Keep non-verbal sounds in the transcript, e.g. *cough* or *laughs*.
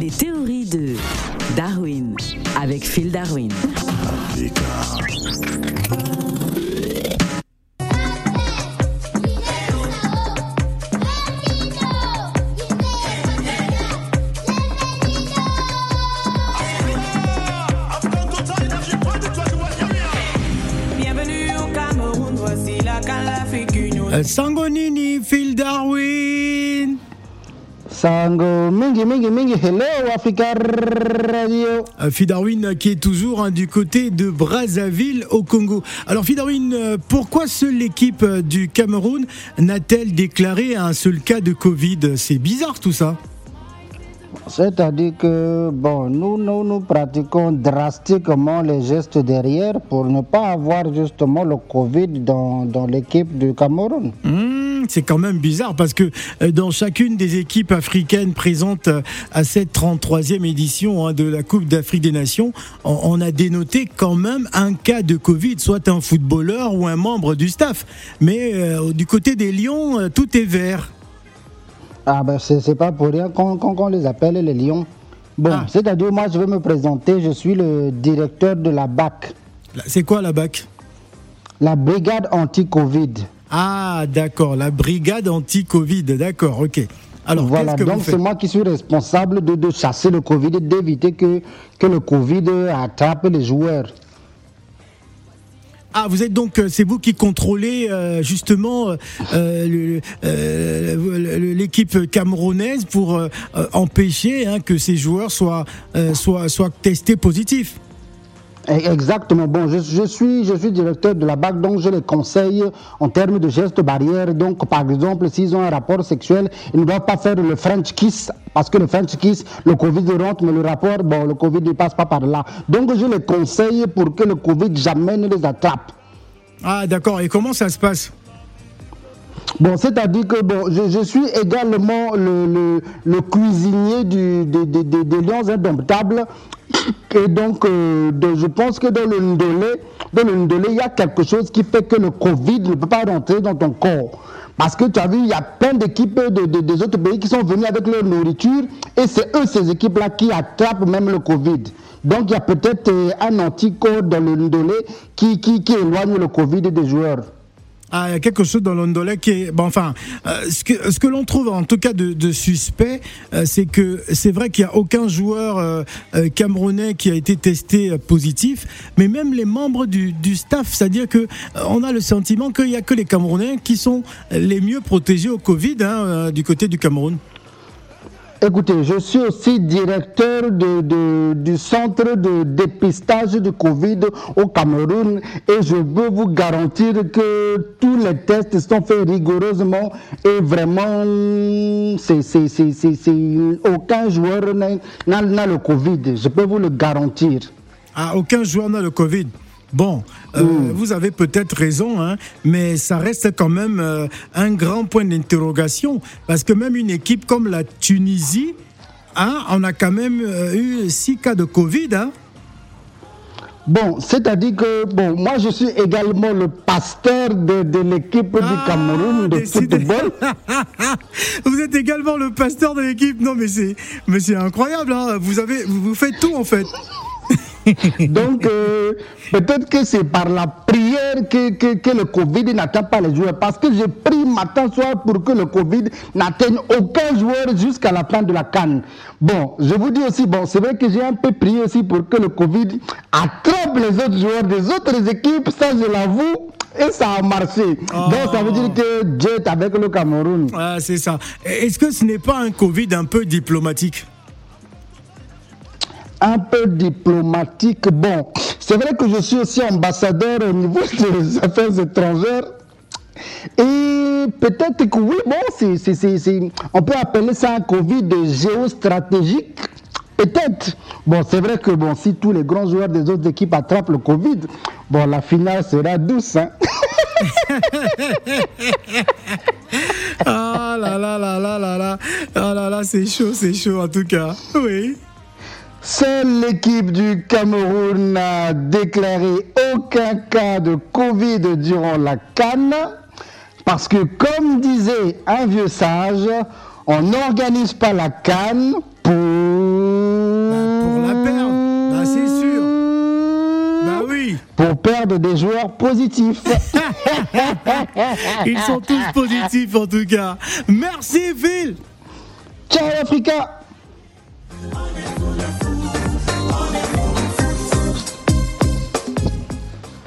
Les théories de Darwin avec Phil Darwin. Bienvenue Sango mingi mingi mingi hello Africa Radio. Euh, Phil Darwin euh, qui est toujours hein, du côté de Brazzaville au Congo. Alors Phil Darwin, euh, pourquoi seule l'équipe du Cameroun n'a-t-elle déclaré un seul cas de Covid? C'est bizarre tout ça. C'est-à-dire que bon, nous, nous nous pratiquons drastiquement les gestes derrière pour ne pas avoir justement le Covid dans, dans l'équipe du Cameroun. C'est quand même bizarre parce que euh, dans chacune des équipes africaines présentes euh, à cette 33e édition hein, de la Coupe d'Afrique des Nations, on, a dénoté quand même un cas de Covid, soit un footballeur ou un membre du staff. Mais euh, du côté des Lions, tout est vert. Ah ben c'est pas pour rien qu'on les appelle les lions. Bon, Ah. c'est-à-dire moi je vais me présenter, je suis le directeur de la BAC, C'est quoi la BAC la brigade anti-Covid. Ah, d'accord, la brigade anti-Covid, d'accord, ok. Alors, voilà, que donc c'est moi qui suis responsable de, de chasser le Covid et d'éviter que, que le Covid attrape les joueurs. Ah, vous êtes donc, euh, c'est vous qui contrôlez euh, justement euh, l'équipe camerounaise pour empêcher hein, que ces joueurs soient, soient, soient testés positifs. Eh, Exactement. Bon, je, je suis, je suis directeur de la BAC, donc je les conseille en termes de gestes barrières. Donc, par exemple, s'ils ont un rapport sexuel, ils ne doivent pas faire le French kiss, parce que le French kiss, le Covid rentre, mais le rapport, bon, le Covid ne passe pas par là. Donc, je les conseille pour que le Covid jamais ne les attrape. Ah, d'accord, et comment ça se passe? Bon, c'est-à-dire que bon, je, je suis également le, le, le cuisinier du, des, des, des- des lions indomptables. Et donc, euh, de- je pense que dans le Ndolé, dans le il y a quelque chose qui fait que le Covid ne peut pas rentrer dans ton corps. Parce que tu as vu, il y a plein d'équipes de, de- des autres pays qui sont venus avec leur nourriture et c'est eux, ces équipes-là, qui attrapent même le Covid. Donc, il y a peut-être euh, un anticorps dans le Ndolé qui, qui, qui éloigne le Covid des joueurs. Ah, il y a quelque chose dans l'Ondolais qui est. Bon, enfin, euh, ce que, ce que l'on trouve en tout cas de, de suspect, euh, c'est que c'est vrai qu'il n'y a aucun joueur euh, euh, camerounais qui a été testé euh, positif, mais même les membres du, du staff, c'est-à-dire que euh, on a le sentiment qu'il n'y a que les Camerounais qui sont les mieux protégés au Covid hein, du côté du Cameroun. Écoutez, je suis aussi directeur du centre de dépistage du Covid au Cameroun et je veux vous garantir que tous les tests sont faits rigoureusement et vraiment, aucun joueur n'a- n'a le Covid, je peux vous le garantir. Ah, aucun joueur n'a le Covid. Bon, euh, vous avez peut-être raison, hein, mais ça reste quand même euh, un grand point d'interrogation, parce que même une équipe comme la Tunisie, hein, on a quand même euh, eu six cas de Covid. Hein. Bon, c'est-à-dire que, bon, moi je suis également le pasteur de, de l'équipe du Ah, Cameroun de football. *laughs* vous êtes également le pasteur de l'équipe. Non, mais c'est, mais c'est incroyable. Hein. Vous avez, vous, vous faites tout en fait. *laughs* Donc, euh, peut-être que c'est par la prière que, que, que le Covid n'atteint pas les joueurs. Parce que j'ai pris matin soir pour que le Covid n'atteigne aucun joueur jusqu'à la fin de la canne. Bon, je vous dis aussi, bon, c'est vrai que j'ai un peu prié aussi pour que le Covid attrape les autres joueurs des autres équipes, ça je l'avoue. Et ça a marché. Donc ça veut dire que Dieu est avec le Cameroun. Ah, c'est ça. Est-ce que ce n'est pas un Covid un peu diplomatique? Un peu diplomatique. Bon, c'est vrai que je suis aussi ambassadeur au niveau *laughs* des affaires étrangères. Et peut-être que oui, bon, c'est- c'est- c'est- on peut appeler ça un Covid géostratégique. Peut-être. Bon, c'est vrai que bon, si tous les grands joueurs des autres équipes attrapent le Covid, bon, la finale sera douce. Hein? *laughs* Ah là là là là là là. Ah là là, c'est chaud, c'est chaud en tout cas. Oui. Seule l'équipe du Cameroun n'a déclaré aucun cas de Covid durant la Cannes. Parce que, comme disait un vieux sage, on n'organise pas la Cannes pour perdre. Bah, c'est sûr. Bah oui. Pour perdre des joueurs positifs. *laughs* Ils sont tous positifs en tout cas. Merci Phil. Ciao Africa.